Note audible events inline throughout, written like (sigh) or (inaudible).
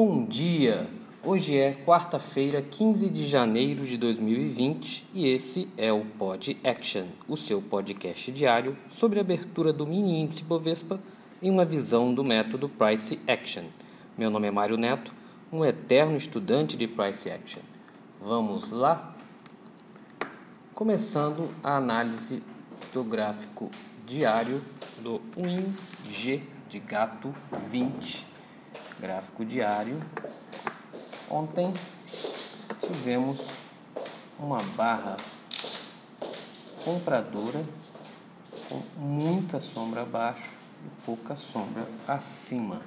Bom dia! Hoje é quarta-feira, 15 de janeiro de 2020 e esse é o Pod Action, o seu podcast diário sobre a abertura do mini índice Bovespa em uma visão do método Price Action. Meu nome é Mário Neto, um eterno estudante de Price Action. Vamos lá? Começando a análise do gráfico diário do WinG de gato 20, gráfico diário. Ontem tivemos uma barra compradora com muita sombra abaixo e pouca sombra acima.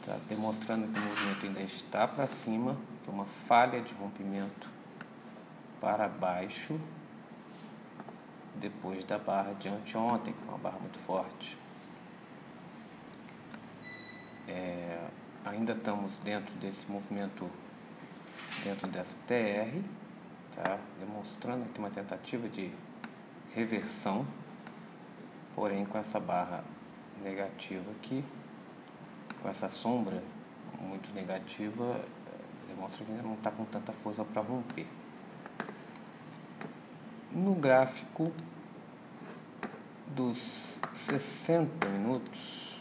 Está demonstrando que o movimento ainda está para cima, foi uma falha de rompimento para baixo depois da barra de anteontem, que foi uma barra muito forte. É, ainda estamos dentro desse movimento, dentro dessa TR, tá? demonstrando aqui uma tentativa de reversão, porém com essa barra negativa aqui, com essa sombra muito negativa, demonstra que ainda não está com tanta força para romper. No gráfico dos 60 minutos,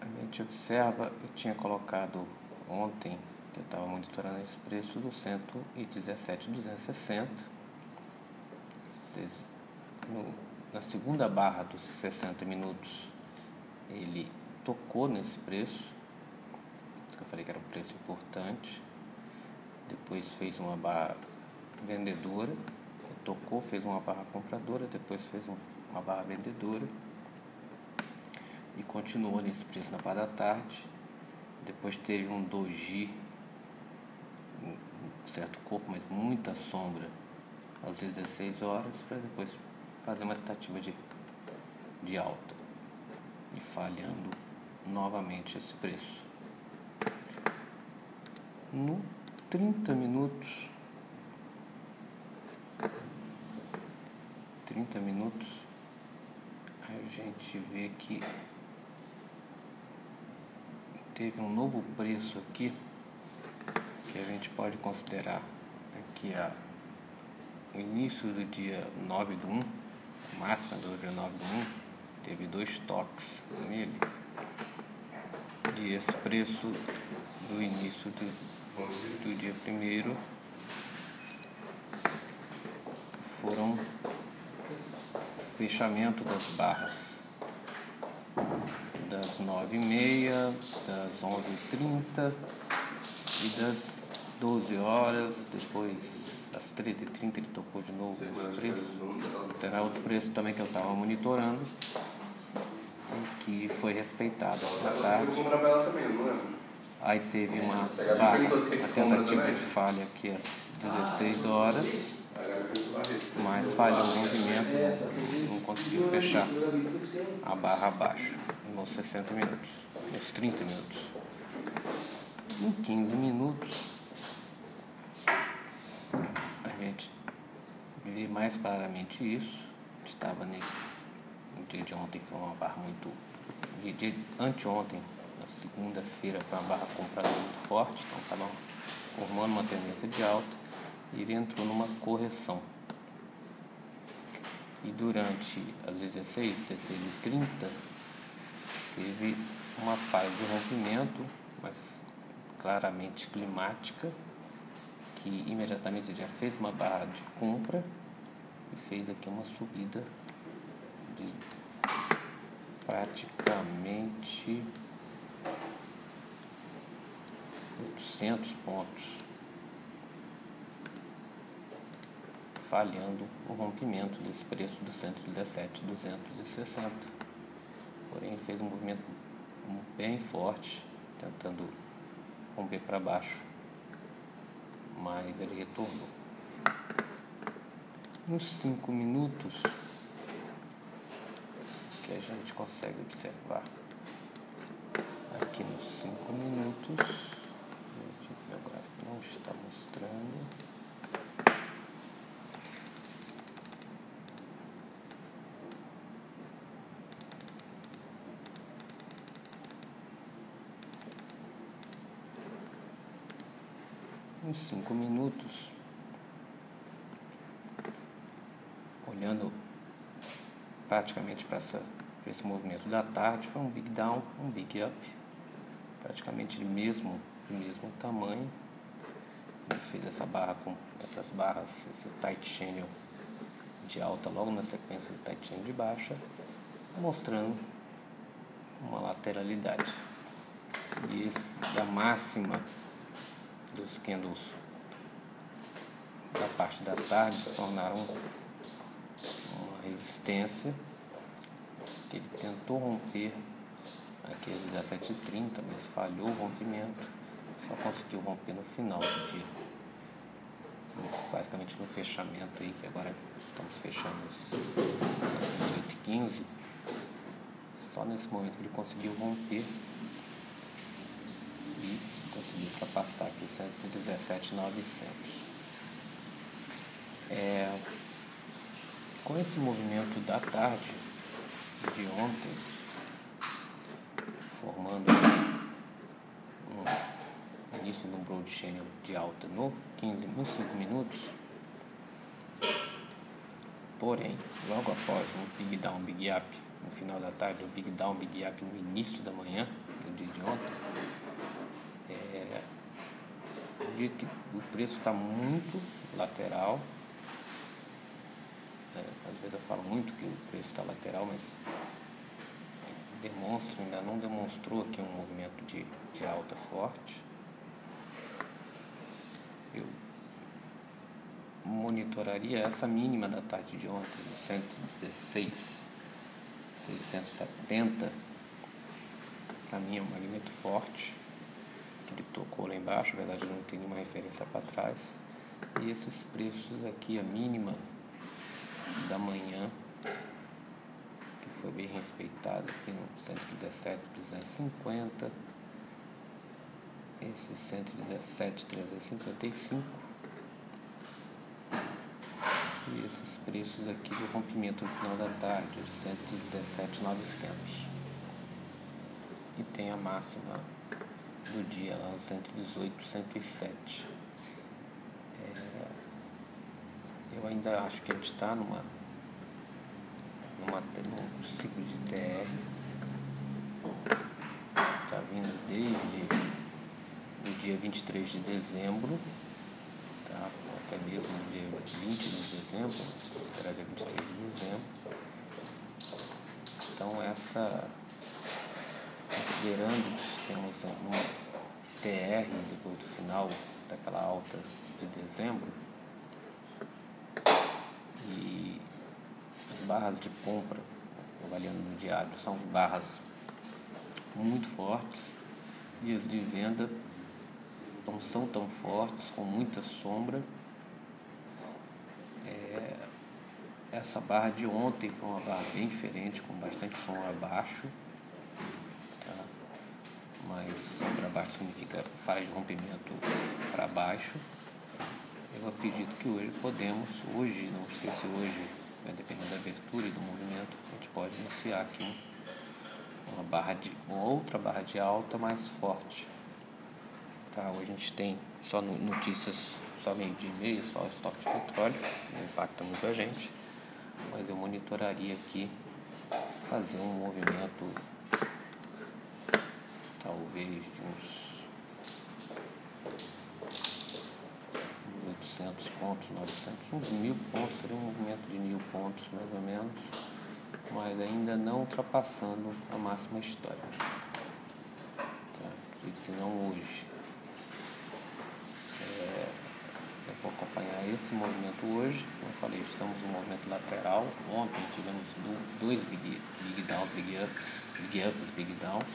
a observa, eu tinha colocado ontem, que eu estava monitorando esse preço do 117,260. Na segunda barra dos 60 minutos, ele tocou nesse preço, eu falei que era um preço importante. Depois fez uma barra vendedora, tocou, fez uma barra compradora, depois fez uma barra vendedora e continuou nesse preço na parte da tarde. Depois teve um doji, um certo corpo, mas muita sombra às 16 horas, para depois fazer uma tentativa de, de alta e falhando novamente esse preço no 30 minutos. 30 minutos, a gente vê que teve um novo preço aqui que a gente pode considerar aqui a, o início do dia 9 do 1, máxima do dia 9 do 1, teve dois toques nele. E esse preço do início do do dia primeiro foram fechamento das barras nove e meia, das onze e trinta e das doze horas, depois às treze e trinta ele tocou de novo o preço. Terá outro preço também que eu estava monitorando e que foi respeitado à tarde. Aí teve uma, barra, uma tentativa de falha aqui às 16 horas, mas falhou o movimento, não conseguiu fechar a barra abaixo nos 60 minutos, nos 30 minutos. Em 15 minutos, a gente vê mais claramente isso. Estava no dia de ontem, foi uma barra muito. De, de anteontem na segunda-feira foi uma barra comprada muito forte, então estava formando uma tendência de alta ele entrou numa correção. E durante as 16, 16 e 30 teve uma fase de rompimento, mas claramente climática, que imediatamente já fez uma barra de compra e fez aqui uma subida de praticamente 800 pontos, falhando o rompimento desse preço do 117,260. Porém, fez um movimento bem forte, tentando romper para baixo, mas ele retornou. Nos 5 minutos que a gente consegue observar aqui nos 5 minutos meu gráfico não está mostrando. Uns 5 minutos, olhando praticamente para esse movimento da tarde, foi um big down, um big up, praticamente de mesmo, de mesmo tamanho. Ele fez essa barra com essas barras, esse tight channel de alta logo na sequência do tight channel de baixa, mostrando uma lateralidade. E esse da máxima dos candles da parte da tarde se tornaram uma resistência que ele tentou romper aqui às 17h30, mas falhou o rompimento, só conseguiu romper no final do dia. Basicamente no fechamento aí, que agora estamos fechando às 18h15. Só nesse momento ele conseguiu romper conseguiu ultrapassar aqui 117,900. É, com esse movimento da tarde de ontem, formando um início de um broad channel de alta no 15, nos 5 minutos, porém, logo após um big down, big up no final da tarde, o big down, big up no início da manhã, no dia de ontem, diz que o preço está muito lateral é, às vezes eu falo muito que o preço está lateral, mas demonstra, ainda não demonstrou aqui um movimento de, de alta forte. Eu monitoraria essa mínima da tarde de ontem, 116, 670. Para mim é um movimento forte, ele tocou lá embaixo, na verdade não tem nenhuma referência para trás. E esses preços aqui, a mínima da manhã, que foi bem respeitado aqui no 117, 250, esse 117, 355 e esses preços aqui do rompimento no final da tarde, 117, 900 e tem a máxima do dia lá no 118, 107 eu ainda acho que a gente está numa, numa, num ciclo de TR. Está vindo desde o dia 23 de dezembro, tá? até mesmo o dia 20 de dezembro, considerar dia 23 de dezembro. Então essa, considerando que temos TR depois do final daquela alta de dezembro, barras de compra, avaliando no diário, são barras muito fortes e as de venda não são tão fortes, com muita sombra. É, essa barra de ontem foi uma barra bem diferente, com bastante sombra abaixo. Mas sombra abaixo significa faz rompimento para baixo. Eu acredito que hoje podemos, hoje, não sei se hoje né, dependendo da abertura e do movimento, a gente pode iniciar aqui uma barra de uma outra barra de alta mais forte. Tá, hoje a gente tem só notícias só meio dia e meio, só estoque de petróleo, não impacta muito a gente, mas eu monitoraria aqui fazer um movimento talvez de uns 800 pontos, 900, uns mil pontos, seria um movimento de mil pontos mais ou menos, mas ainda não ultrapassando a máxima histórica. Tá? Acredito que não hoje. É, eu vou acompanhar esse movimento hoje. Como eu falei, estamos no movimento lateral. Ontem tivemos dois big, big downs, big ups, big ups, big downs,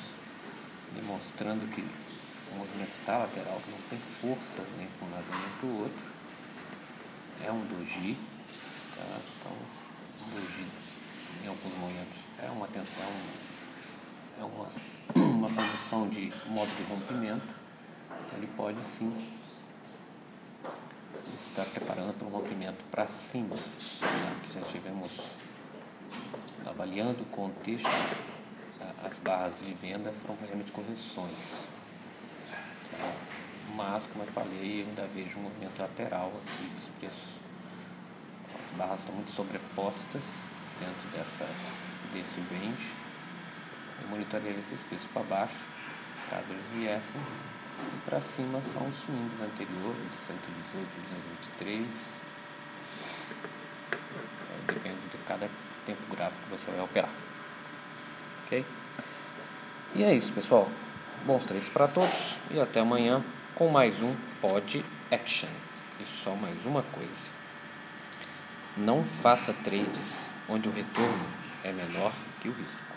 demonstrando que o movimento está lateral, que não tem força nem para um lado nem para o outro é um doji, tá? Então, um doji em alguns momentos é uma tensão, é uma, (clears throat) uma posição de modo de rompimento, ele pode sim estar preparando para um rompimento para cima, né? que já tivemos avaliando o contexto, as barras de venda foram realmente correções. Mas como eu falei, eu ainda vejo um movimento lateral aqui dos preços. As barras estão muito sobrepostas dentro dessa, desse range. Eu monitoraria esses preços para baixo, caso eles viessem. E para cima são os swings anteriores, 118, 223. Depende de cada tempo gráfico que você vai operar. Ok? E é isso, pessoal. Bons trades para todos e até amanhã com mais um Pod Action. E só mais uma coisa: não faça trades onde o retorno é menor que o risco.